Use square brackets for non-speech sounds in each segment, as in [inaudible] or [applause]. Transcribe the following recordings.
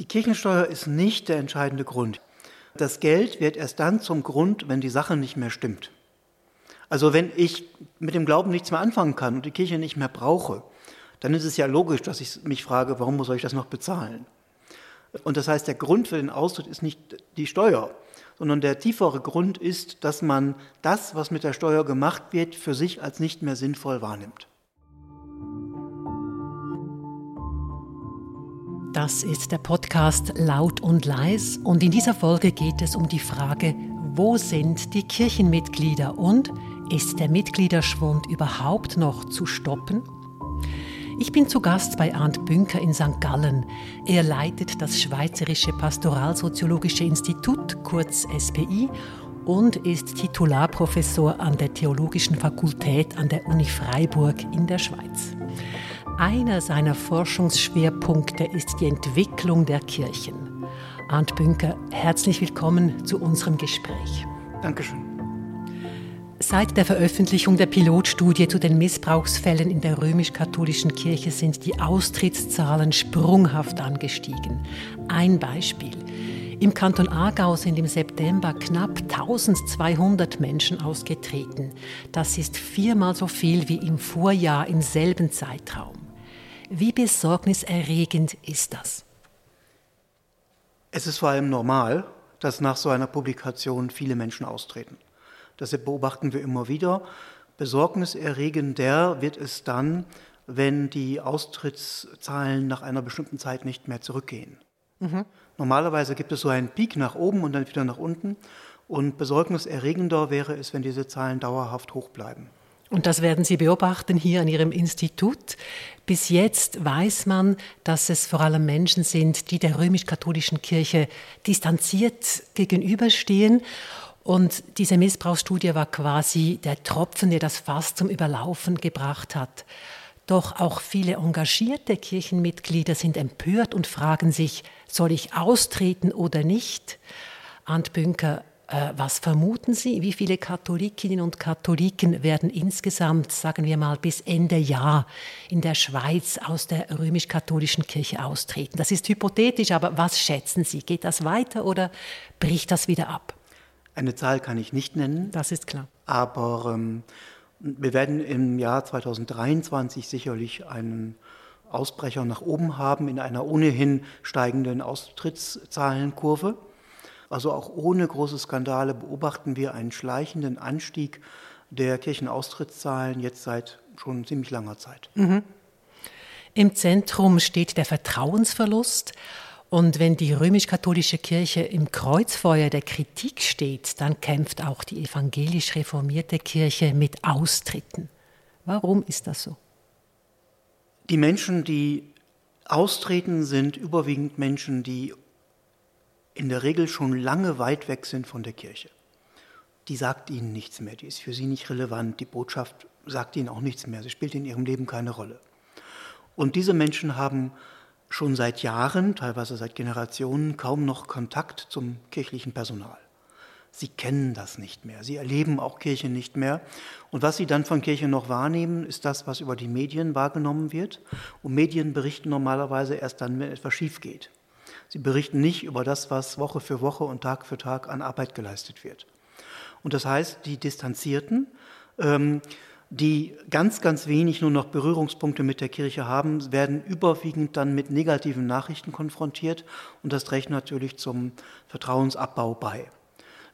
Die Kirchensteuer ist nicht der entscheidende Grund. Das Geld wird erst dann zum Grund, wenn die Sache nicht mehr stimmt. Also wenn ich mit dem Glauben nichts mehr anfangen kann und die Kirche nicht mehr brauche, dann ist es ja logisch, dass ich mich frage, warum soll ich das noch bezahlen? Und das heißt, der Grund für den Austritt ist nicht die Steuer, sondern der tiefere Grund ist, dass man das, was mit der Steuer gemacht wird, für sich als nicht mehr sinnvoll wahrnimmt. Das ist der Podcast Laut und Leis und in dieser Folge geht es um die Frage, wo sind die Kirchenmitglieder und ist der Mitgliederschwund überhaupt noch zu stoppen? Ich bin zu Gast bei Arndt Bünker in St. Gallen. Er leitet das Schweizerische Pastoralsoziologische Institut, kurz SPI, und ist Titularprofessor an der Theologischen Fakultät an der Uni Freiburg in der Schweiz. Einer seiner Forschungsschwerpunkte ist die Entwicklung der Kirchen. Arndt Bünker, herzlich willkommen zu unserem Gespräch. Dankeschön. Seit der Veröffentlichung der Pilotstudie zu den Missbrauchsfällen in der römisch-katholischen Kirche sind die Austrittszahlen sprunghaft angestiegen. Ein Beispiel. Im Kanton Aargau sind im September knapp 1200 Menschen ausgetreten. Das ist viermal so viel wie im Vorjahr im selben Zeitraum. Wie besorgniserregend ist das? Es ist vor allem normal, dass nach so einer Publikation viele Menschen austreten. Das beobachten wir immer wieder. Besorgniserregender wird es dann, wenn die Austrittszahlen nach einer bestimmten Zeit nicht mehr zurückgehen. Mhm. Normalerweise gibt es so einen Peak nach oben und dann wieder nach unten. Und besorgniserregender wäre es, wenn diese Zahlen dauerhaft hoch bleiben. Und das werden Sie beobachten hier an Ihrem Institut. Bis jetzt weiß man, dass es vor allem Menschen sind, die der römisch-katholischen Kirche distanziert gegenüberstehen und diese Missbrauchsstudie war quasi der Tropfen, der das Fass zum Überlaufen gebracht hat. Doch auch viele engagierte Kirchenmitglieder sind empört und fragen sich, soll ich austreten oder nicht? Ant Bünker, was vermuten Sie? Wie viele Katholikinnen und Katholiken werden insgesamt, sagen wir mal, bis Ende Jahr in der Schweiz aus der römisch-katholischen Kirche austreten? Das ist hypothetisch, aber was schätzen Sie? Geht das weiter oder bricht das wieder ab? Eine Zahl kann ich nicht nennen. Das ist klar. Aber ähm, wir werden im Jahr 2023 sicherlich einen Ausbrecher nach oben haben in einer ohnehin steigenden Austrittszahlenkurve. Also auch ohne große Skandale beobachten wir einen schleichenden Anstieg der Kirchenaustrittszahlen jetzt seit schon ziemlich langer Zeit. Mhm. Im Zentrum steht der Vertrauensverlust. Und wenn die römisch-katholische Kirche im Kreuzfeuer der Kritik steht, dann kämpft auch die evangelisch reformierte Kirche mit Austritten. Warum ist das so? Die Menschen, die austreten, sind überwiegend Menschen, die in der Regel schon lange weit weg sind von der Kirche. Die sagt ihnen nichts mehr, die ist für sie nicht relevant, die Botschaft sagt ihnen auch nichts mehr, sie spielt in ihrem Leben keine Rolle. Und diese Menschen haben schon seit Jahren, teilweise seit Generationen, kaum noch Kontakt zum kirchlichen Personal. Sie kennen das nicht mehr. Sie erleben auch Kirche nicht mehr. Und was Sie dann von Kirche noch wahrnehmen, ist das, was über die Medien wahrgenommen wird. Und Medien berichten normalerweise erst dann, wenn etwas schief geht. Sie berichten nicht über das, was Woche für Woche und Tag für Tag an Arbeit geleistet wird. Und das heißt, die Distanzierten, ähm, die ganz, ganz wenig nur noch Berührungspunkte mit der Kirche haben, werden überwiegend dann mit negativen Nachrichten konfrontiert und das trägt natürlich zum Vertrauensabbau bei.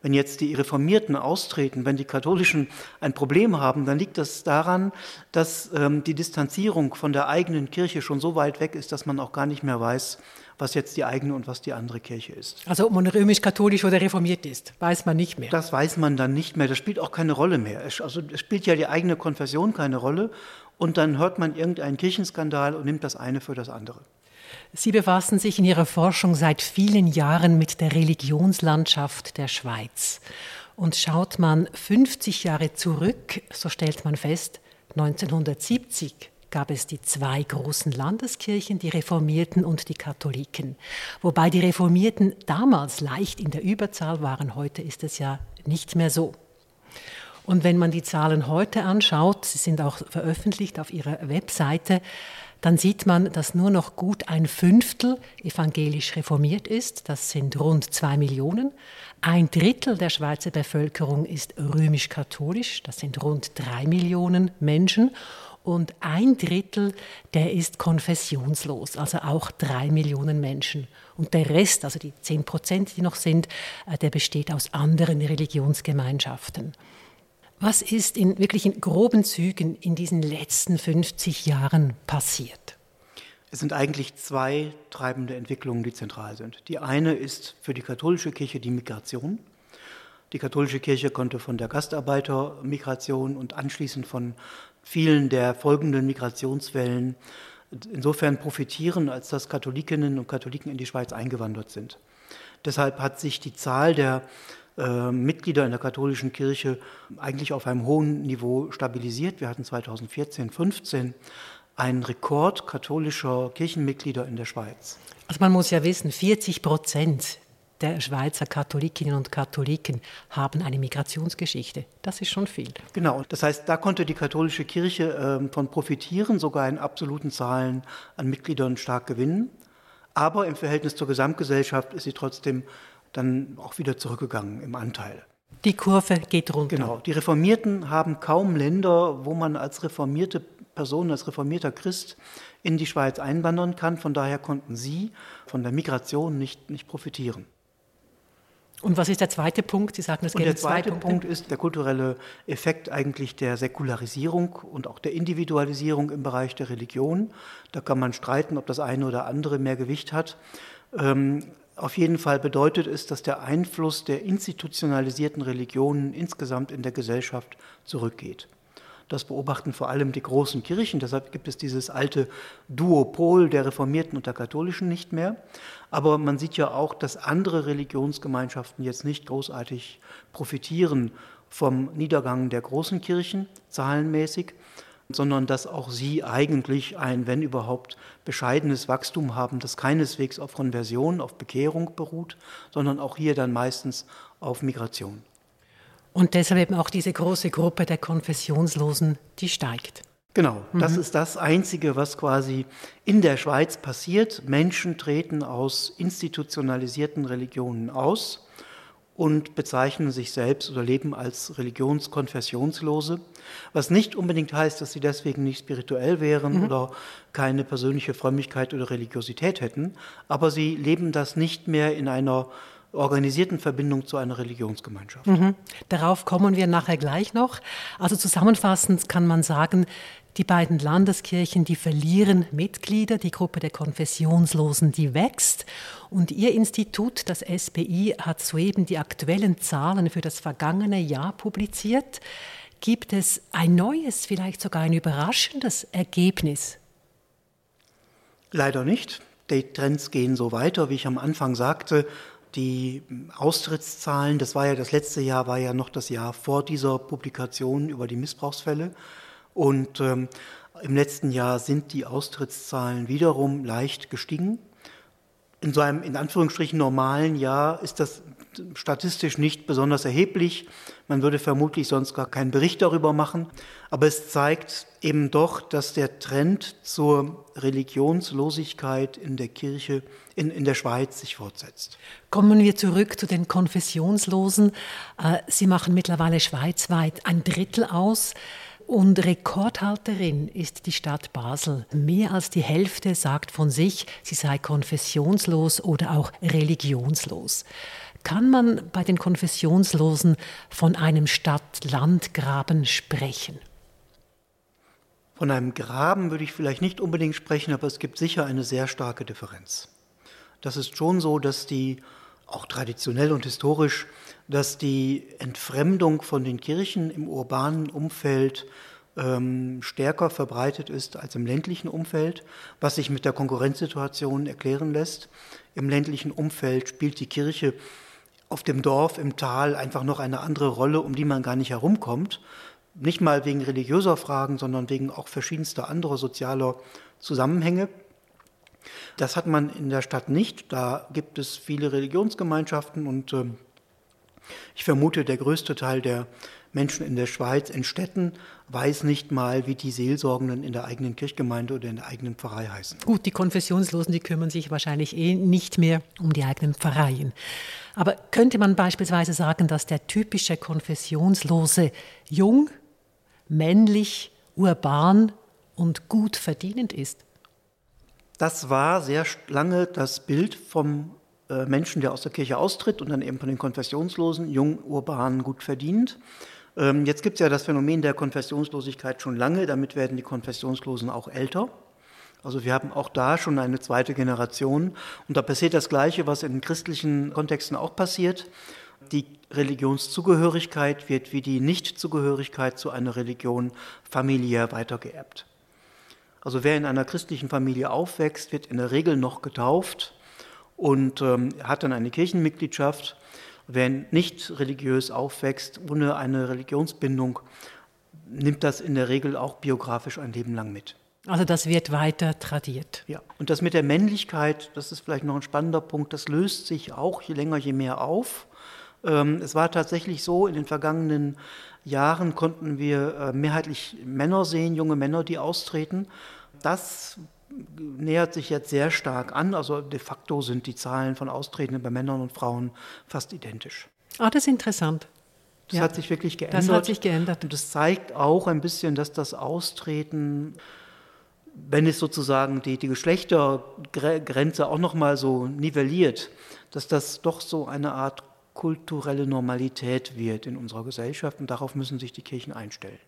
Wenn jetzt die Reformierten austreten, wenn die Katholischen ein Problem haben, dann liegt das daran, dass ähm, die Distanzierung von der eigenen Kirche schon so weit weg ist, dass man auch gar nicht mehr weiß, was jetzt die eigene und was die andere Kirche ist. Also ob man römisch-katholisch oder reformiert ist, weiß man nicht mehr. Das weiß man dann nicht mehr. Das spielt auch keine Rolle mehr. Also es spielt ja die eigene Konfession keine Rolle. Und dann hört man irgendeinen Kirchenskandal und nimmt das eine für das andere. Sie befassen sich in Ihrer Forschung seit vielen Jahren mit der Religionslandschaft der Schweiz. Und schaut man 50 Jahre zurück, so stellt man fest, 1970 gab es die zwei großen Landeskirchen, die Reformierten und die Katholiken. Wobei die Reformierten damals leicht in der Überzahl waren, heute ist es ja nicht mehr so. Und wenn man die Zahlen heute anschaut, sie sind auch veröffentlicht auf ihrer Webseite, dann sieht man, dass nur noch gut ein Fünftel evangelisch reformiert ist. Das sind rund zwei Millionen. Ein Drittel der Schweizer Bevölkerung ist römisch-katholisch. Das sind rund drei Millionen Menschen. Und ein Drittel, der ist konfessionslos, also auch drei Millionen Menschen. Und der Rest, also die zehn Prozent, die noch sind, äh, der besteht aus anderen Religionsgemeinschaften. Was ist in wirklich in groben Zügen in diesen letzten 50 Jahren passiert? Es sind eigentlich zwei treibende Entwicklungen, die zentral sind. Die eine ist für die katholische Kirche die Migration. Die katholische Kirche konnte von der Gastarbeitermigration und anschließend von vielen der folgenden Migrationswellen insofern profitieren, als dass Katholikinnen und Katholiken in die Schweiz eingewandert sind. Deshalb hat sich die Zahl der äh, Mitglieder in der katholischen Kirche eigentlich auf einem hohen Niveau stabilisiert. Wir hatten 2014, 15 einen Rekord katholischer Kirchenmitglieder in der Schweiz. Also man muss ja wissen, 40 Prozent der Schweizer Katholikinnen und Katholiken haben eine Migrationsgeschichte. Das ist schon viel. Genau, das heißt, da konnte die katholische Kirche äh, von profitieren, sogar in absoluten Zahlen an Mitgliedern stark gewinnen. Aber im Verhältnis zur Gesamtgesellschaft ist sie trotzdem dann auch wieder zurückgegangen im Anteil. Die Kurve geht runter. Genau. Die Reformierten haben kaum Länder, wo man als reformierte Person, als reformierter Christ in die Schweiz einwandern kann. Von daher konnten sie von der Migration nicht, nicht profitieren. Und was ist der zweite Punkt? Sie sagen, es und der zweite Punkt ist der kulturelle Effekt eigentlich der Säkularisierung und auch der Individualisierung im Bereich der Religion. Da kann man streiten, ob das eine oder andere mehr Gewicht hat. Auf jeden Fall bedeutet es, dass der Einfluss der institutionalisierten Religionen insgesamt in der Gesellschaft zurückgeht. Das beobachten vor allem die großen Kirchen. Deshalb gibt es dieses alte Duopol der Reformierten und der Katholischen nicht mehr. Aber man sieht ja auch, dass andere Religionsgemeinschaften jetzt nicht großartig profitieren vom Niedergang der großen Kirchen, zahlenmäßig, sondern dass auch sie eigentlich ein, wenn überhaupt, bescheidenes Wachstum haben, das keineswegs auf Konversion, auf Bekehrung beruht, sondern auch hier dann meistens auf Migration. Und deshalb eben auch diese große Gruppe der Konfessionslosen, die steigt. Genau, das mhm. ist das Einzige, was quasi in der Schweiz passiert. Menschen treten aus institutionalisierten Religionen aus und bezeichnen sich selbst oder leben als religionskonfessionslose, was nicht unbedingt heißt, dass sie deswegen nicht spirituell wären mhm. oder keine persönliche Frömmigkeit oder Religiosität hätten, aber sie leben das nicht mehr in einer organisierten Verbindung zu einer Religionsgemeinschaft. Mhm. Darauf kommen wir nachher gleich noch. Also zusammenfassend kann man sagen, die beiden Landeskirchen, die verlieren Mitglieder, die Gruppe der Konfessionslosen, die wächst. Und Ihr Institut, das SBI, hat soeben die aktuellen Zahlen für das vergangene Jahr publiziert. Gibt es ein neues, vielleicht sogar ein überraschendes Ergebnis? Leider nicht. Die Trends gehen so weiter, wie ich am Anfang sagte. Die Austrittszahlen, das war ja das letzte Jahr, war ja noch das Jahr vor dieser Publikation über die Missbrauchsfälle. Und ähm, im letzten Jahr sind die Austrittszahlen wiederum leicht gestiegen. In so einem in Anführungsstrichen normalen Jahr ist das statistisch nicht besonders erheblich. Man würde vermutlich sonst gar keinen Bericht darüber machen. Aber es zeigt eben doch, dass der Trend zur Religionslosigkeit in der Kirche, in, in der Schweiz sich fortsetzt. Kommen wir zurück zu den Konfessionslosen. Äh, Sie machen mittlerweile schweizweit ein Drittel aus. Und Rekordhalterin ist die Stadt Basel. Mehr als die Hälfte sagt von sich, sie sei konfessionslos oder auch religionslos. Kann man bei den Konfessionslosen von einem Stadt-Land-Graben sprechen? Von einem Graben würde ich vielleicht nicht unbedingt sprechen, aber es gibt sicher eine sehr starke Differenz. Das ist schon so, dass die, auch traditionell und historisch, dass die Entfremdung von den Kirchen im urbanen Umfeld ähm, stärker verbreitet ist als im ländlichen Umfeld, was sich mit der Konkurrenzsituation erklären lässt. Im ländlichen Umfeld spielt die Kirche auf dem Dorf, im Tal einfach noch eine andere Rolle, um die man gar nicht herumkommt. Nicht mal wegen religiöser Fragen, sondern wegen auch verschiedenster anderer sozialer Zusammenhänge. Das hat man in der Stadt nicht. Da gibt es viele Religionsgemeinschaften und äh, Ich vermute, der größte Teil der Menschen in der Schweiz, in Städten, weiß nicht mal, wie die Seelsorgenden in der eigenen Kirchgemeinde oder in der eigenen Pfarrei heißen. Gut, die Konfessionslosen, die kümmern sich wahrscheinlich eh nicht mehr um die eigenen Pfarreien. Aber könnte man beispielsweise sagen, dass der typische Konfessionslose jung, männlich, urban und gut verdienend ist? Das war sehr lange das Bild vom Menschen, der aus der Kirche austritt und dann eben von den Konfessionslosen, jung, urban, gut verdient. Ähm, jetzt gibt es ja das Phänomen der Konfessionslosigkeit schon lange, damit werden die Konfessionslosen auch älter. Also wir haben auch da schon eine zweite Generation und da passiert das Gleiche, was in christlichen Kontexten auch passiert. Die Religionszugehörigkeit wird wie die Nichtzugehörigkeit zu einer Religion familiär weitergeerbt. Also wer in einer christlichen Familie aufwächst, wird in der Regel noch getauft und ähm, hat dann eine Kirchenmitgliedschaft Wer nicht religiös aufwächst, ohne eine Religionsbindung, nimmt das in der Regel auch biografisch ein Leben lang mit. Also das wird weiter tradiert. Ja, und das mit der Männlichkeit, das ist vielleicht noch ein spannender Punkt, das löst sich auch je länger, je mehr auf. Ähm, es war tatsächlich so, in den vergangenen Jahren konnten wir äh, mehrheitlich Männer sehen, junge Männer, die austreten. Das nähert sich jetzt sehr stark an. Also de facto sind die Zahlen von Austretenden bei Männern und Frauen fast identisch. Ah, das ist interessant. Das ja, hat sich wirklich geändert. Das hat sich geändert. Und das zeigt auch ein bisschen, dass das Austreten, wenn es sozusagen die, die Geschlechtergrenze auch nochmal so nivelliert, dass das doch so eine Art kulturelle Normalität wird in unserer Gesellschaft und darauf müssen sich die Kirchen einstellen.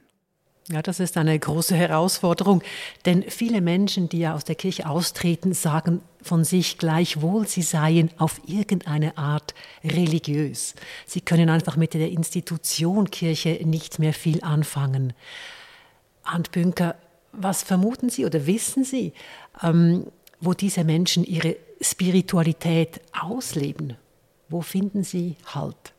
Ja, das ist eine große Herausforderung, denn viele Menschen, die ja aus der Kirche austreten, sagen von sich gleichwohl, sie seien auf irgendeine Art religiös. Sie können einfach mit der Institution Kirche nicht mehr viel anfangen. Hand Bünker, was vermuten Sie oder wissen Sie, ähm, wo diese Menschen ihre Spiritualität ausleben? Wo finden sie Halt?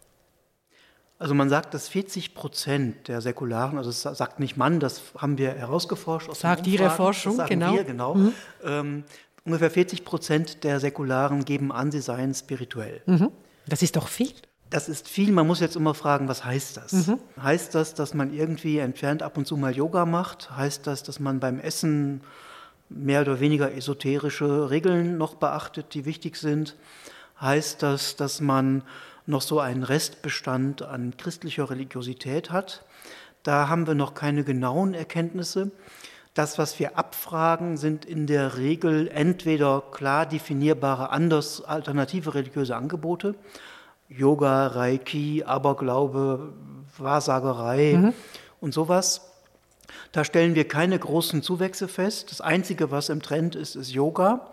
Also man sagt, dass 40 Prozent der Säkularen, also das sagt nicht man, das haben wir herausgeforscht. Aus sagt Ihre Forschung, das genau. Wir, genau. Mhm. Ähm, ungefähr 40 Prozent der Säkularen geben an, sie seien spirituell. Mhm. Das ist doch viel. Das ist viel. Man muss jetzt immer fragen, was heißt das? Mhm. Heißt das, dass man irgendwie entfernt ab und zu mal Yoga macht? Heißt das, dass man beim Essen mehr oder weniger esoterische Regeln noch beachtet, die wichtig sind? Heißt das, dass man noch so einen Restbestand an christlicher Religiosität hat. Da haben wir noch keine genauen Erkenntnisse. Das, was wir abfragen, sind in der Regel entweder klar definierbare, anders alternative religiöse Angebote, Yoga, Reiki, Aberglaube, Wahrsagerei mhm. und sowas. Da stellen wir keine großen Zuwächse fest. Das Einzige, was im Trend ist, ist Yoga.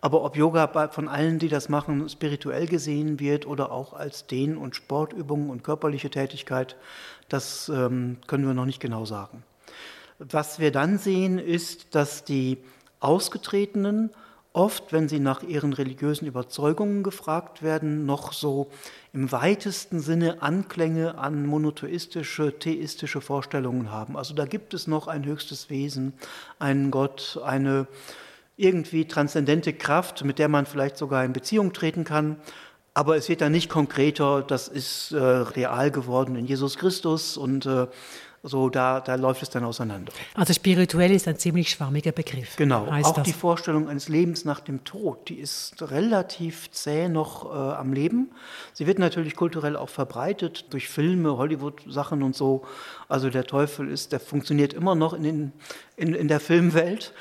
Aber ob Yoga von allen, die das machen, spirituell gesehen wird oder auch als Dehn- und Sportübungen und körperliche Tätigkeit, das ähm, können wir noch nicht genau sagen. Was wir dann sehen, ist, dass die Ausgetretenen oft, wenn sie nach ihren religiösen Überzeugungen gefragt werden, noch so im weitesten Sinne Anklänge an monotheistische, theistische Vorstellungen haben. Also da gibt es noch ein höchstes Wesen, einen Gott, eine irgendwie transzendente Kraft, mit der man vielleicht sogar in Beziehung treten kann. Aber es wird dann nicht konkreter, das ist äh, real geworden in Jesus Christus und äh, so, da, da läuft es dann auseinander. Also spirituell ist ein ziemlich schwammiger Begriff. Genau, auch das. die Vorstellung eines Lebens nach dem Tod, die ist relativ zäh noch äh, am Leben. Sie wird natürlich kulturell auch verbreitet durch Filme, Hollywood-Sachen und so. Also der Teufel ist, der funktioniert immer noch in, den, in, in der Filmwelt,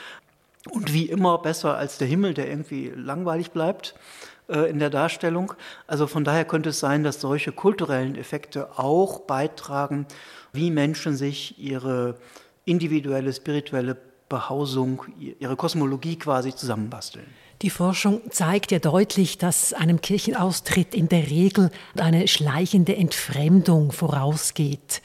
und wie immer besser als der Himmel, der irgendwie langweilig bleibt äh, in der Darstellung. Also von daher könnte es sein, dass solche kulturellen Effekte auch beitragen, wie Menschen sich ihre individuelle, spirituelle Behausung, ihre Kosmologie quasi zusammenbasteln. Die Forschung zeigt ja deutlich, dass einem Kirchenaustritt in der Regel eine schleichende Entfremdung vorausgeht.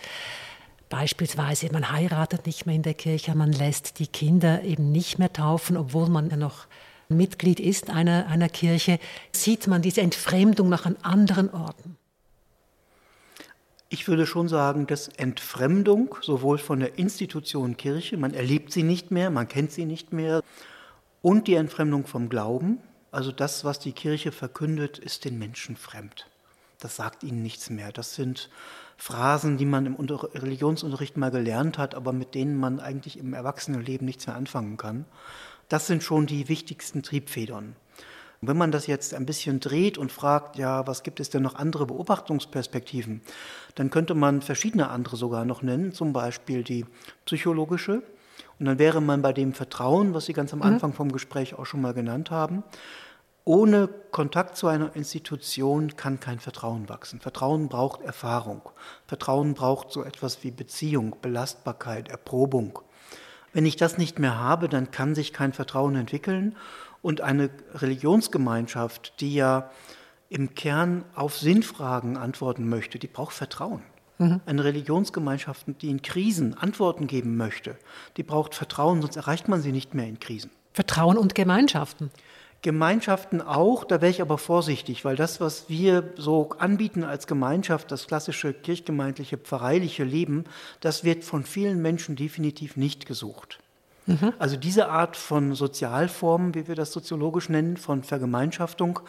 Beispielsweise, man heiratet nicht mehr in der Kirche, man lässt die Kinder eben nicht mehr taufen, obwohl man ja noch Mitglied ist einer, einer Kirche. Sieht man diese Entfremdung noch an anderen Orten? Ich würde schon sagen, dass Entfremdung sowohl von der Institution Kirche, man erlebt sie nicht mehr, man kennt sie nicht mehr, und die Entfremdung vom Glauben, also das, was die Kirche verkündet, ist den Menschen fremd. Das sagt ihnen nichts mehr. Das sind Phrasen, die man im Religionsunterricht mal gelernt hat, aber mit denen man eigentlich im Erwachsenenleben nichts mehr anfangen kann. Das sind schon die wichtigsten Triebfedern. wenn man das jetzt ein bisschen dreht und fragt, ja, was gibt es denn noch andere Beobachtungsperspektiven, dann könnte man verschiedene andere sogar noch nennen, zum Beispiel die psychologische. Und dann wäre man bei dem Vertrauen, was Sie ganz am mhm. Anfang vom Gespräch auch schon mal genannt haben. Ohne Kontakt zu einer Institution kann kein Vertrauen wachsen. Vertrauen braucht Erfahrung. Vertrauen braucht so etwas wie Beziehung, Belastbarkeit, Erprobung. Wenn ich das nicht mehr habe, dann kann sich kein Vertrauen entwickeln. Und eine Religionsgemeinschaft, die ja im Kern auf Sinnfragen antworten möchte, die braucht Vertrauen. Mhm. Eine Religionsgemeinschaft, die in Krisen Antworten geben möchte, die braucht Vertrauen, sonst erreicht man sie nicht mehr in Krisen. Vertrauen und Gemeinschaften. Gemeinschaften auch, da wäre ich aber vorsichtig, weil das, was wir so anbieten als Gemeinschaft, das klassische kirchgemeindliche, pfarreiliche Leben, das wird von vielen Menschen definitiv nicht gesucht. Mhm. Also diese Art von Sozialformen, wie wir das soziologisch nennen, von Vergemeinschaftung,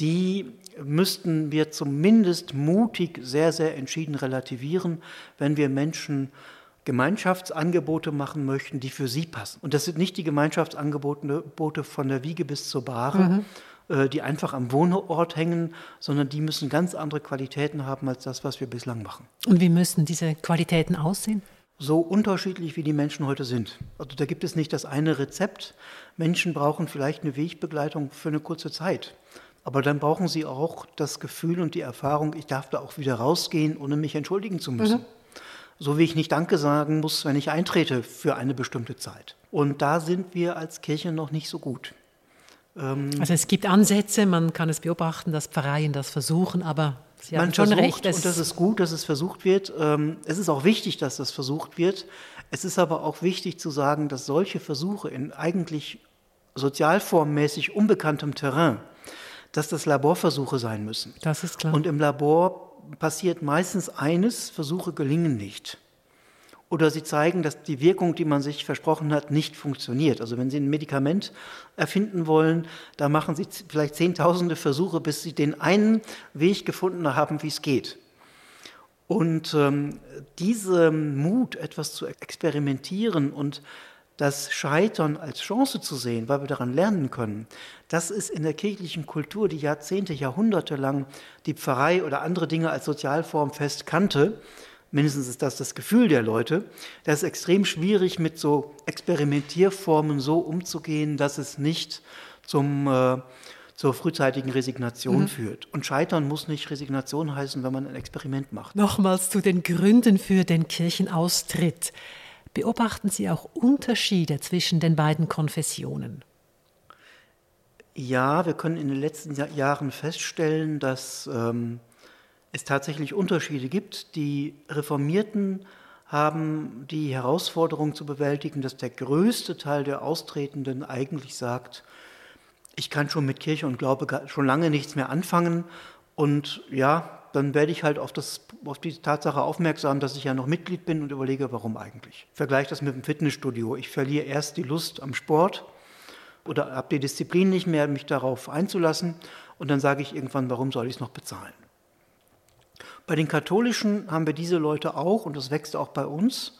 die müssten wir zumindest mutig, sehr, sehr entschieden relativieren, wenn wir Menschen Gemeinschaftsangebote machen möchten, die für sie passen. Und das sind nicht die Gemeinschaftsangebote von der Wiege bis zur Bahre, mhm. äh, die einfach am Wohnort hängen, sondern die müssen ganz andere Qualitäten haben als das, was wir bislang machen. Und wie müssen diese Qualitäten aussehen? So unterschiedlich wie die Menschen heute sind. Also da gibt es nicht das eine Rezept. Menschen brauchen vielleicht eine Wegbegleitung für eine kurze Zeit. Aber dann brauchen sie auch das Gefühl und die Erfahrung, ich darf da auch wieder rausgehen, ohne mich entschuldigen zu müssen. Mhm. So wie ich nicht Danke sagen muss, wenn ich eintrete für eine bestimmte Zeit. Und da sind wir als Kirche noch nicht so gut. Ähm, also es gibt Ansätze, man kann es beobachten, dass Pfarreien das versuchen, aber Sie haben schon versucht, recht. Und das ist gut, dass es versucht wird. Ähm, es ist auch wichtig, dass das versucht wird. Es ist aber auch wichtig zu sagen, dass solche Versuche in eigentlich sozialformmäßig unbekanntem Terrain, dass das Laborversuche sein müssen. Das ist klar. Und im Labor passiert meistens eines, Versuche gelingen nicht. Oder sie zeigen, dass die Wirkung, die man sich versprochen hat, nicht funktioniert. Also wenn Sie ein Medikament erfinden wollen, da machen Sie vielleicht zehntausende Versuche, bis Sie den einen Weg gefunden haben, wie es geht. Und ähm, dieser Mut, etwas zu experimentieren und das Scheitern als Chance zu sehen, weil wir daran lernen können, das ist in der kirchlichen Kultur, die Jahrzehnte, Jahrhunderte lang die Pfarrei oder andere Dinge als Sozialform fest kannte, mindestens ist das das Gefühl der Leute, das ist extrem schwierig, mit so Experimentierformen so umzugehen, dass es nicht zum, äh, zur frühzeitigen Resignation mhm. führt. Und Scheitern muss nicht Resignation heißen, wenn man ein Experiment macht. Nochmals zu den Gründen für den Kirchenaustritt. Beobachten Sie auch Unterschiede zwischen den beiden Konfessionen? Ja, wir können in den letzten Jahren feststellen, dass ähm, es tatsächlich Unterschiede gibt. Die Reformierten haben die Herausforderung zu bewältigen, dass der größte Teil der Austretenden eigentlich sagt, ich kann schon mit Kirche und Glaube schon lange nichts mehr anfangen und ja, dann werde ich halt auf, das, auf die Tatsache aufmerksam, dass ich ja noch Mitglied bin und überlege, warum eigentlich. Vergleiche das mit dem Fitnessstudio. Ich verliere erst die Lust am Sport oder habe die Disziplin nicht mehr, mich darauf einzulassen und dann sage ich irgendwann, warum soll ich es noch bezahlen? Bei den Katholischen haben wir diese Leute auch und das wächst auch bei uns.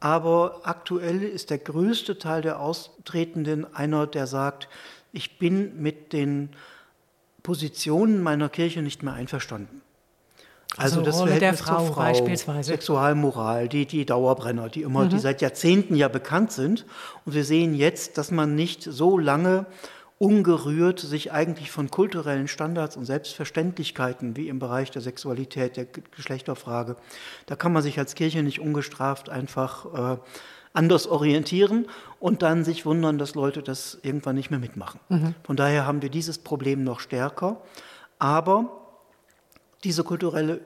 Aber aktuell ist der größte Teil der Austretenden einer, der sagt, ich bin mit den Positionen meiner Kirche nicht mehr einverstanden. Also, also das Rolle Verhältnis der Frau, Frau, beispielsweise. Sexualmoral, die, die Dauerbrenner, die immer, mhm. die seit Jahrzehnten ja bekannt sind. Und wir sehen jetzt, dass man nicht so lange ungerührt sich eigentlich von kulturellen Standards und Selbstverständlichkeiten wie im Bereich der Sexualität, der Geschlechterfrage, da kann man sich als Kirche nicht ungestraft einfach äh, anders orientieren und dann sich wundern, dass Leute das irgendwann nicht mehr mitmachen. Mhm. Von daher haben wir dieses Problem noch stärker. Aber diese kulturelle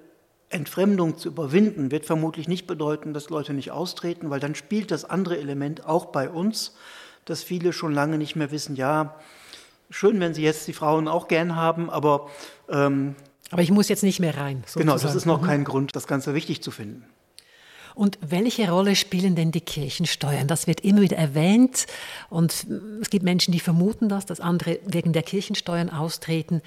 Entfremdung zu überwinden, wird vermutlich nicht bedeuten, dass Leute nicht austreten, weil dann spielt das andere Element auch bei uns, dass viele schon lange nicht mehr wissen, ja, schön, wenn sie jetzt die Frauen auch gern haben, aber... Ähm, aber ich muss jetzt nicht mehr rein. Sozusagen. Genau, das ist noch mhm. kein Grund, das Ganze wichtig zu finden. Und welche Rolle spielen denn die Kirchensteuern? Das wird immer wieder erwähnt und es gibt Menschen, die vermuten das, dass andere wegen der Kirchensteuern austreten.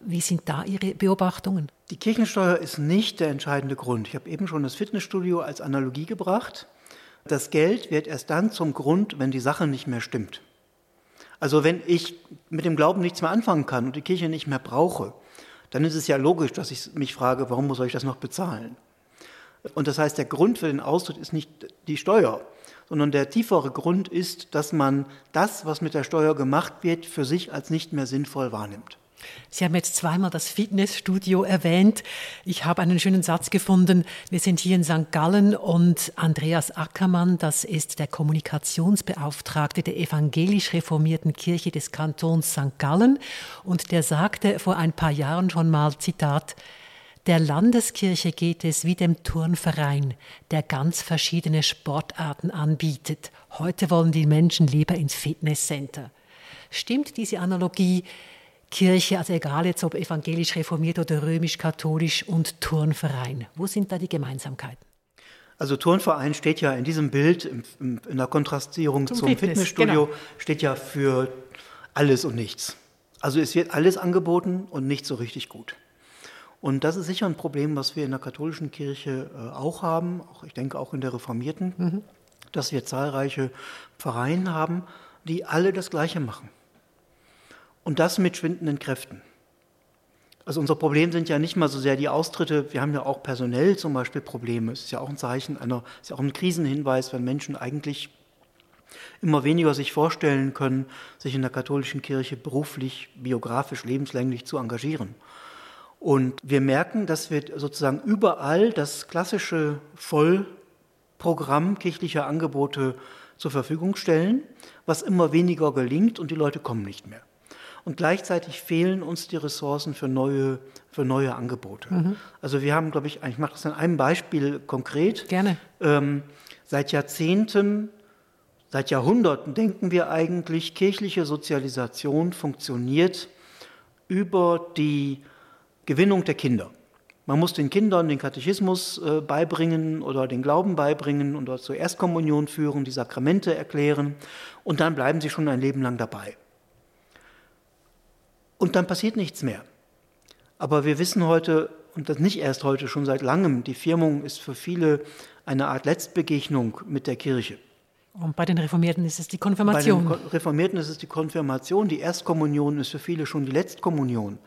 Wie sind da Ihre Beobachtungen? Die Kirchensteuer ist nicht der entscheidende Grund. Ich habe eben schon das Fitnessstudio als Analogie gebracht. Das Geld wird erst dann zum Grund, wenn die Sache nicht mehr stimmt. Also wenn ich mit dem Glauben nichts mehr anfangen kann und die Kirche nicht mehr brauche, dann ist es ja logisch, dass ich mich frage, warum soll ich das noch bezahlen? Und das heißt, der Grund für den Austritt ist nicht die Steuer, sondern der tiefere Grund ist, dass man das, was mit der Steuer gemacht wird, für sich als nicht mehr sinnvoll wahrnimmt. Sie haben jetzt zweimal das Fitnessstudio erwähnt. Ich habe einen schönen Satz gefunden. Wir sind hier in St. Gallen und Andreas Ackermann, das ist der Kommunikationsbeauftragte der evangelisch reformierten Kirche des Kantons St. Gallen. Und der sagte vor ein paar Jahren schon mal, Zitat, der Landeskirche geht es wie dem Turnverein, der ganz verschiedene Sportarten anbietet. Heute wollen die Menschen lieber ins Fitnesscenter. Stimmt diese Analogie? Kirche, also egal jetzt ob evangelisch reformiert oder römisch-katholisch und Turnverein. Wo sind da die Gemeinsamkeiten? Also Turnverein steht ja in diesem Bild in der Kontrastierung zum, zum Fitness, Fitnessstudio genau. steht ja für alles und nichts. Also es wird alles angeboten und nicht so richtig gut. Und das ist sicher ein Problem, was wir in der katholischen Kirche äh, auch haben, auch ich denke auch in der reformierten, mhm. dass wir zahlreiche Vereine haben, die alle das Gleiche machen. Und das mit schwindenden Kräften. Also unser Problem sind ja nicht mal so sehr die Austritte, wir haben ja auch personell zum Beispiel Probleme. Es ist ja auch ein Zeichen einer, es ist ja auch ein Krisenhinweis, wenn Menschen eigentlich immer weniger sich vorstellen können, sich in der katholischen Kirche beruflich, biografisch, lebenslänglich zu engagieren. Und wir merken, dass wir sozusagen überall das klassische Vollprogramm kirchlicher Angebote zur Verfügung stellen, was immer weniger gelingt und die Leute kommen nicht mehr und gleichzeitig fehlen uns die Ressourcen für neue, für neue Angebote. Mhm. Also wir haben, glaube ich, ich mache das an einem Beispiel konkret. Gerne. Ähm, seit Jahrzehnten, seit Jahrhunderten denken wir eigentlich, kirchliche Sozialisation funktioniert über die Gewinnung der Kinder. Man muss den Kindern den Katechismus äh, beibringen oder den Glauben beibringen und dort zur Erstkommunion führen, die Sakramente erklären und dann bleiben sie schon ein Leben lang dabei. Und dann passiert nichts mehr. Aber wir wissen heute, und das nicht erst heute, schon seit langem, die Firmung ist für viele eine Art Letztbegegnung mit der Kirche. Und bei den Reformierten ist es die Konfirmation. Bei den Reformierten ist es die Konfirmation, die Erstkommunion ist für viele schon die Letztkommunion.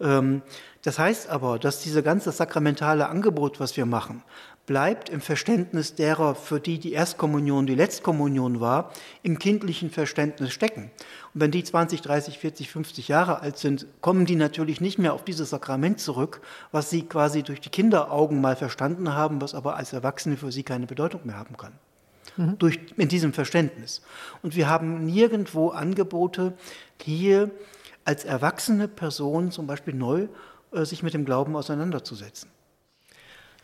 Ähm, das heißt aber, dass dieses ganze sakramentale Angebot, was wir machen, bleibt im Verständnis derer, für die die Erstkommunion die Letztkommunion war, im kindlichen Verständnis stecken. Und wenn die 20, 30, 40, 50 Jahre alt sind, kommen die natürlich nicht mehr auf dieses Sakrament zurück, was sie quasi durch die Kinderaugen mal verstanden haben, was aber als Erwachsene für sie keine Bedeutung mehr haben kann. Mhm. Durch, in diesem Verständnis. Und wir haben nirgendwo Angebote, hier als erwachsene Person zum Beispiel neu äh, sich mit dem Glauben auseinanderzusetzen.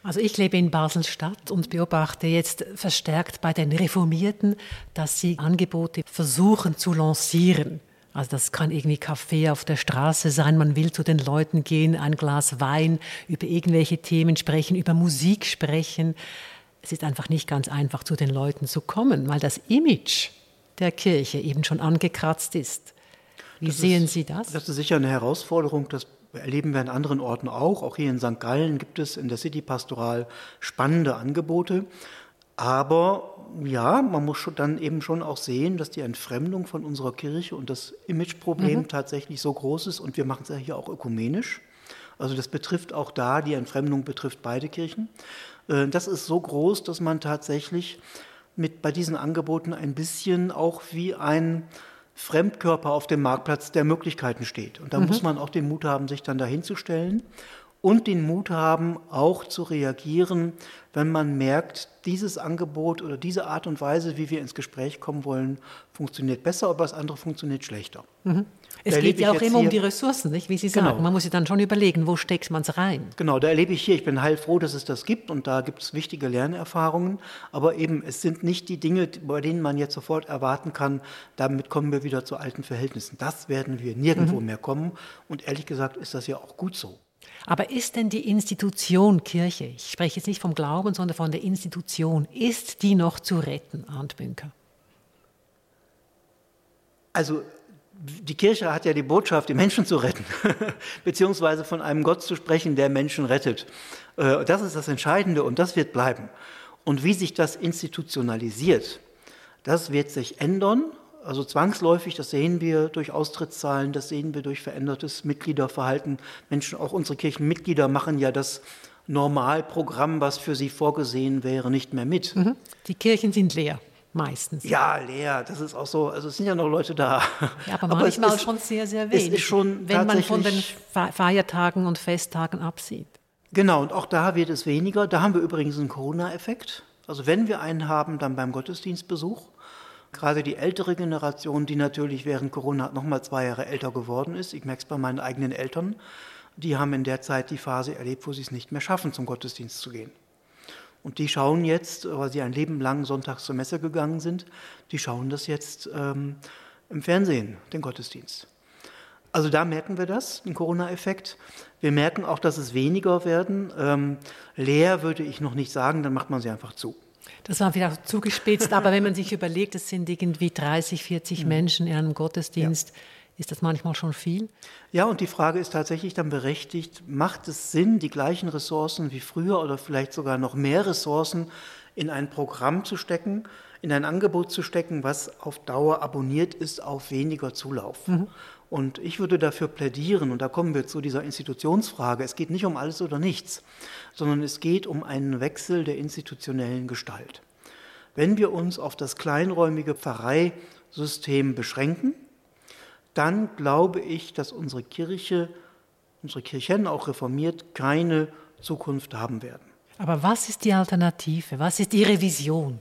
Also ich lebe in Basel-Stadt und beobachte jetzt verstärkt bei den Reformierten, dass sie Angebote versuchen zu lancieren. Also das kann irgendwie Kaffee auf der Straße sein, man will zu den Leuten gehen, ein Glas Wein, über irgendwelche Themen sprechen, über Musik sprechen. Es ist einfach nicht ganz einfach, zu den Leuten zu kommen, weil das Image der Kirche eben schon angekratzt ist. Wie das sehen ist, Sie das? Das ist sicher eine Herausforderung, das erleben wir an anderen Orten auch. Auch hier in St. Gallen gibt es in der City Pastoral spannende Angebote. Aber ja, man muss dann eben schon auch sehen, dass die Entfremdung von unserer Kirche und das Imageproblem mhm. tatsächlich so groß ist. Und wir machen es ja hier auch ökumenisch. Also das betrifft auch da, die Entfremdung betrifft beide Kirchen. Äh, das ist so groß, dass man tatsächlich mit bei diesen Angeboten ein bisschen auch wie ein Fremdkörper auf dem Marktplatz der Möglichkeiten steht. Und da mhm. muss man auch den Mut haben, sich dann dahinzustellen und den Mut haben, auch zu reagieren, wenn man merkt, dieses Angebot oder diese Art und Weise, wie wir ins Gespräch kommen wollen, funktioniert besser, aber das andere funktioniert schlechter. Mhm. Es da geht ja auch immer um die Ressourcen, nicht? wie Sie genau. sagen. Man muss sich dann schon überlegen, wo steckt man es rein. Genau, da erlebe ich hier, ich bin heilfroh, dass es das gibt und da gibt es wichtige Lernerfahrungen. Aber eben, es sind nicht die Dinge, bei denen man jetzt sofort erwarten kann, damit kommen wir wieder zu alten Verhältnissen. Das werden wir nirgendwo mhm. mehr kommen. Und ehrlich gesagt ist das ja auch gut so. Aber ist denn die Institution Kirche, ich spreche jetzt nicht vom Glauben, sondern von der Institution, ist die noch zu retten, Arndt Bünker? Also die Kirche hat ja die Botschaft, die Menschen zu retten, [laughs] beziehungsweise von einem Gott zu sprechen, der Menschen rettet. Äh, das ist das Entscheidende und das wird bleiben. Und wie sich das institutionalisiert, das wird sich ändern. Also zwangsläufig, das sehen wir durch Austrittszahlen, das sehen wir durch verändertes Mitgliederverhalten. Menschen, auch unsere Kirchenmitglieder machen ja das Normalprogramm, was für sie vorgesehen wäre, nicht mehr mit. Mhm. Die Kirchen sind leer. Meistens. Ja, leer. Das ist auch so. Also es sind ja noch Leute da. Ja, [laughs] aber, aber manchmal ist, schon sehr, sehr wenig. ist schon wenn man von den Feiertagen und Festtagen absieht. Genau, und auch da wird es weniger. Da haben wir übrigens einen Corona-Effekt. Also wenn wir einen haben, dann beim Gottesdienstbesuch. Gerade die ältere Generation, die natürlich während Corona noch mal zwei Jahre älter geworden ist. Ich merke es bei meinen eigenen Eltern. Die haben in der Zeit die Phase erlebt, wo sie es nicht mehr schaffen, zum Gottesdienst zu gehen. Und die schauen jetzt, weil sie ein Leben lang sonntags zur Messe gegangen sind, die schauen das jetzt ähm, im Fernsehen, den Gottesdienst. Also da merken wir das, den Corona-Effekt. Wir merken auch, dass es weniger werden. Ähm, leer würde ich noch nicht sagen, dann macht man sie einfach zu. Das war wieder zugespitzt, aber wenn man sich überlegt, es sind irgendwie 30, 40 mhm. Menschen in einem Gottesdienst, ja. ist das manchmal schon viel? Ja, und die Frage ist tatsächlich dann berechtigt, macht es Sinn, die gleichen Ressourcen wie früher oder vielleicht sogar noch mehr Ressourcen in ein Programm zu stecken, in ein Angebot zu stecken, was auf Dauer abonniert ist auf weniger Zulauf? Mhm. Und ich würde dafür plädieren, und da kommen wir zu dieser Institutionsfrage, es geht nicht um alles oder nichts, sondern es geht um einen Wechsel der institutionellen Gestalt. Wenn wir uns auf das kleinräumige Pfarreisystem beschränken, dann glaube ich, dass unsere Kirche, unsere Kirchen auch reformiert, keine Zukunft haben werden. Aber was ist die Alternative? Was ist Ihre Vision?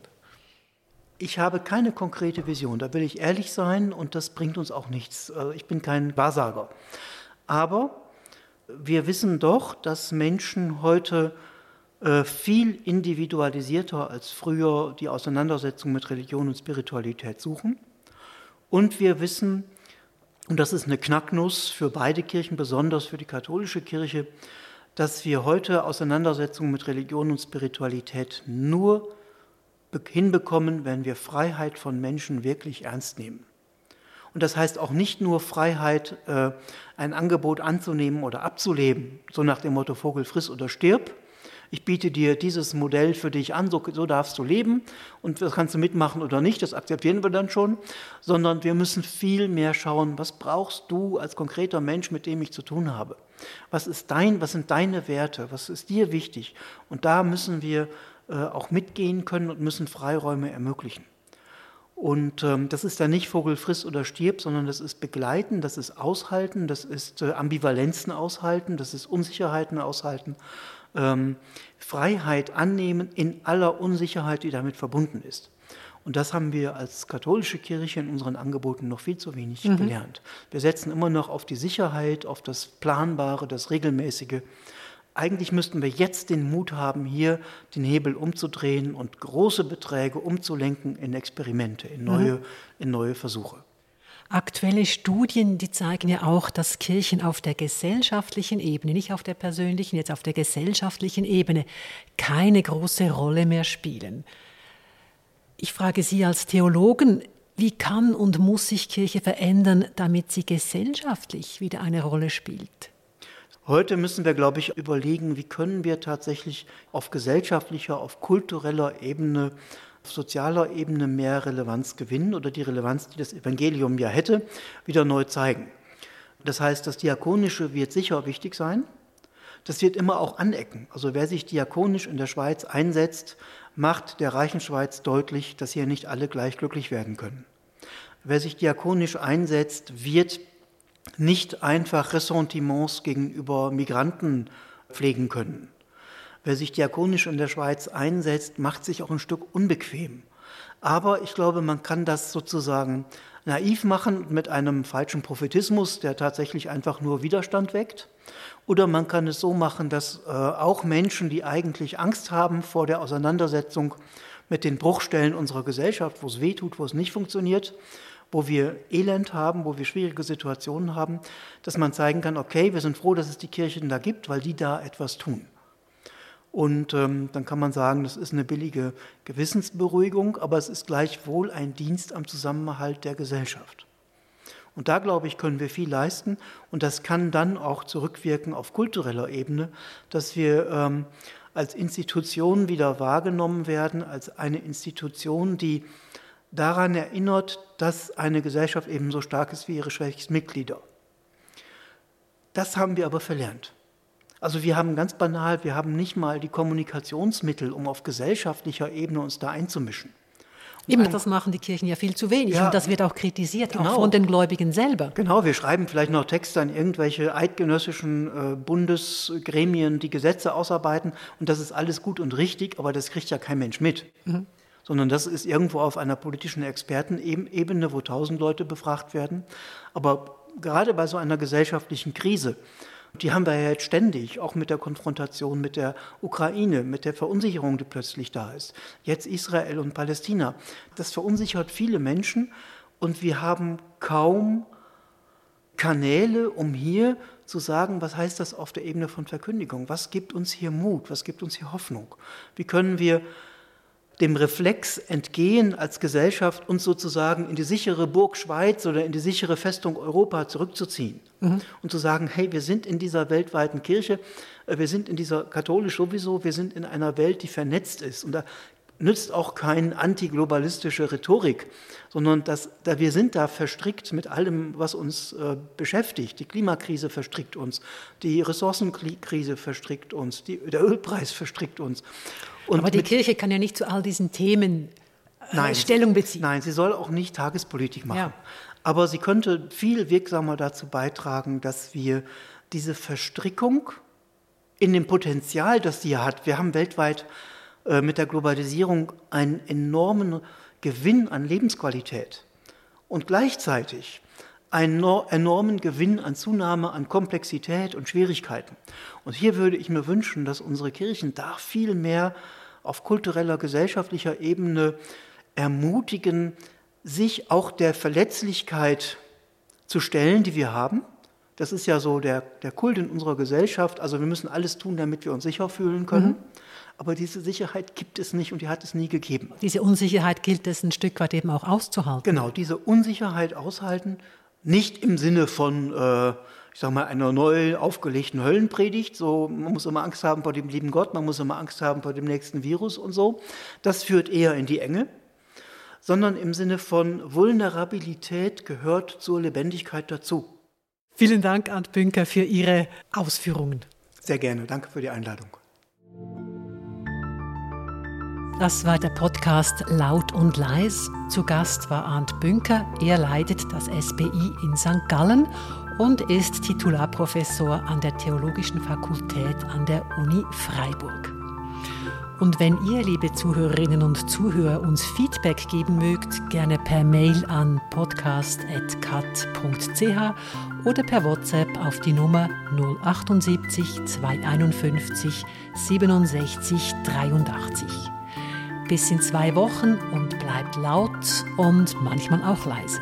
Ich habe keine konkrete Vision, da will ich ehrlich sein und das bringt uns auch nichts. Äh, ich bin kein Wahrsager. Aber wir wissen doch, dass Menschen heute äh, viel individualisierter als früher die Auseinandersetzung mit Religion und Spiritualität suchen. Und wir wissen, und das ist eine Knacknuss für beide Kirchen, besonders für die katholische Kirche, dass wir heute Auseinandersetzungen mit Religion und Spiritualität nur hinbekommen, wenn wir Freiheit von Menschen wirklich ernst nehmen. Und das heißt auch nicht nur Freiheit, äh, ein Angebot anzunehmen oder abzulehnen, so nach dem Motto Vogel friss oder stirb. Ich biete dir dieses Modell für dich an, so, so darfst du leben und das kannst du mitmachen oder nicht, das akzeptieren wir dann schon, sondern wir müssen viel mehr schauen, was brauchst du als konkreter Mensch, mit dem ich zu tun habe? Was ist dein, was sind deine Werte? Was ist dir wichtig? Und da müssen wir auch mitgehen können und müssen Freiräume ermöglichen. Und ähm, das ist dann nicht Vogel friss oder stirb, sondern das ist begleiten, das ist aushalten, das ist äh, Ambivalenzen aushalten, das ist Unsicherheiten aushalten, ähm, Freiheit annehmen in aller Unsicherheit, die damit verbunden ist. Und das haben wir als katholische Kirche in unseren Angeboten noch viel zu wenig mhm. gelernt. Wir setzen immer noch auf die Sicherheit, auf das Planbare, das Regelmäßige eigentlich müssten wir jetzt den Mut haben, hier den Hebel umzudrehen und große Beträge umzulenken in Experimente, in neue, mhm. in neue Versuche. Aktuelle Studien, die zeigen ja auch, dass Kirchen auf der gesellschaftlichen Ebene, nicht auf der persönlichen, jetzt auf der gesellschaftlichen Ebene, keine große Rolle mehr spielen. Ich frage Sie als Theologen, wie kann und muss sich Kirche verändern, damit sie gesellschaftlich wieder eine Rolle spielt? Heute müssen wir, glaube ich, überlegen, wie können wir tatsächlich auf gesellschaftlicher, auf kultureller Ebene, auf sozialer Ebene mehr Relevanz gewinnen oder die Relevanz, die das Evangelium ja hätte, wieder neu zeigen. Das heißt, das Diakonische wird sicher wichtig sein. Das wird immer auch anecken. Also wer sich diakonisch in der Schweiz einsetzt, macht der reichen Schweiz deutlich, dass hier nicht alle gleich glücklich werden können. Wer sich diakonisch einsetzt, wird nicht einfach Ressentiments gegenüber Migranten pflegen können. Wer sich diakonisch in der Schweiz einsetzt, macht sich auch ein Stück unbequem. Aber ich glaube, man kann das sozusagen naiv machen mit einem falschen Prophetismus, der tatsächlich einfach nur Widerstand weckt. Oder man kann es so machen, dass äh, auch Menschen, die eigentlich Angst haben vor der Auseinandersetzung mit den Bruchstellen unserer Gesellschaft, wo es weh tut, wo es nicht funktioniert, wo wir Elend haben, wo wir schwierige Situationen haben, dass man zeigen kann, okay, wir sind froh, dass es die Kirchen da gibt, weil die da etwas tun. Und ähm, dann kann man sagen, das ist eine billige Gewissensberuhigung, aber es ist gleichwohl ein Dienst am Zusammenhalt der Gesellschaft. Und da, glaube ich, können wir viel leisten. Und das kann dann auch zurückwirken auf kultureller Ebene, dass wir ähm, als Institution wieder wahrgenommen werden, als eine Institution, die daran erinnert, dass eine Gesellschaft ebenso stark ist wie ihre schwächsten Mitglieder. Das haben wir aber verlernt. Also wir haben ganz banal, wir haben nicht mal die Kommunikationsmittel, um auf gesellschaftlicher Ebene uns da einzumischen. Eben, das machen die Kirchen ja viel zu wenig ja, und das wird auch kritisiert, genau. auch von den Gläubigen selber. Genau, wir schreiben vielleicht noch Texte an irgendwelche eidgenössischen äh, Bundesgremien, die Gesetze ausarbeiten und das ist alles gut und richtig, aber das kriegt ja kein Mensch mit. Mhm. Sondern das ist irgendwo auf einer politischen Expertenebene, wo tausend Leute befragt werden. Aber gerade bei so einer gesellschaftlichen Krise, die haben wir ja jetzt ständig, auch mit der Konfrontation mit der Ukraine, mit der Verunsicherung, die plötzlich da ist. Jetzt Israel und Palästina. Das verunsichert viele Menschen und wir haben kaum Kanäle, um hier zu sagen, was heißt das auf der Ebene von Verkündigung? Was gibt uns hier Mut? Was gibt uns hier Hoffnung? Wie können wir dem Reflex entgehen als Gesellschaft, uns sozusagen in die sichere Burg Schweiz oder in die sichere Festung Europa zurückzuziehen mhm. und zu sagen, hey, wir sind in dieser weltweiten Kirche, äh, wir sind in dieser katholisch sowieso, wir sind in einer Welt, die vernetzt ist und da nützt auch keine antiglobalistische Rhetorik, sondern das, da wir sind da verstrickt mit allem, was uns äh, beschäftigt. Die Klimakrise verstrickt uns, die Ressourcenkrise verstrickt uns, die, der Ölpreis verstrickt uns. Und Aber die Kirche kann ja nicht zu all diesen Themen äh, nein, Stellung beziehen. Nein, sie soll auch nicht Tagespolitik machen. Ja. Aber sie könnte viel wirksamer dazu beitragen, dass wir diese Verstrickung in dem Potenzial, das sie hat, wir haben weltweit mit der Globalisierung einen enormen Gewinn an Lebensqualität und gleichzeitig einen enormen Gewinn an Zunahme an Komplexität und Schwierigkeiten. Und hier würde ich mir wünschen, dass unsere Kirchen da viel mehr auf kultureller, gesellschaftlicher Ebene ermutigen, sich auch der Verletzlichkeit zu stellen, die wir haben. Das ist ja so der, der Kult in unserer Gesellschaft. Also wir müssen alles tun, damit wir uns sicher fühlen können. Mhm. Aber diese Sicherheit gibt es nicht und die hat es nie gegeben. Diese Unsicherheit gilt es ein Stück weit eben auch auszuhalten. Genau, diese Unsicherheit aushalten nicht im Sinne von, äh, ich sag mal, einer neu aufgelegten Höllenpredigt, so man muss immer Angst haben vor dem lieben Gott, man muss immer Angst haben vor dem nächsten Virus und so. Das führt eher in die Enge, sondern im Sinne von Vulnerabilität gehört zur Lebendigkeit dazu. Vielen Dank, Arndt Bünker, für Ihre Ausführungen. Sehr gerne. Danke für die Einladung. Das war der Podcast Laut und Leis. Zu Gast war Arndt Bünker. Er leitet das SBI in St. Gallen und ist Titularprofessor an der Theologischen Fakultät an der Uni Freiburg. Und wenn ihr, liebe Zuhörerinnen und Zuhörer, uns Feedback geben mögt, gerne per Mail an podcast.kat.ch oder per WhatsApp auf die Nummer 078 251 67 83 bis in zwei Wochen und bleibt laut und manchmal auch leise.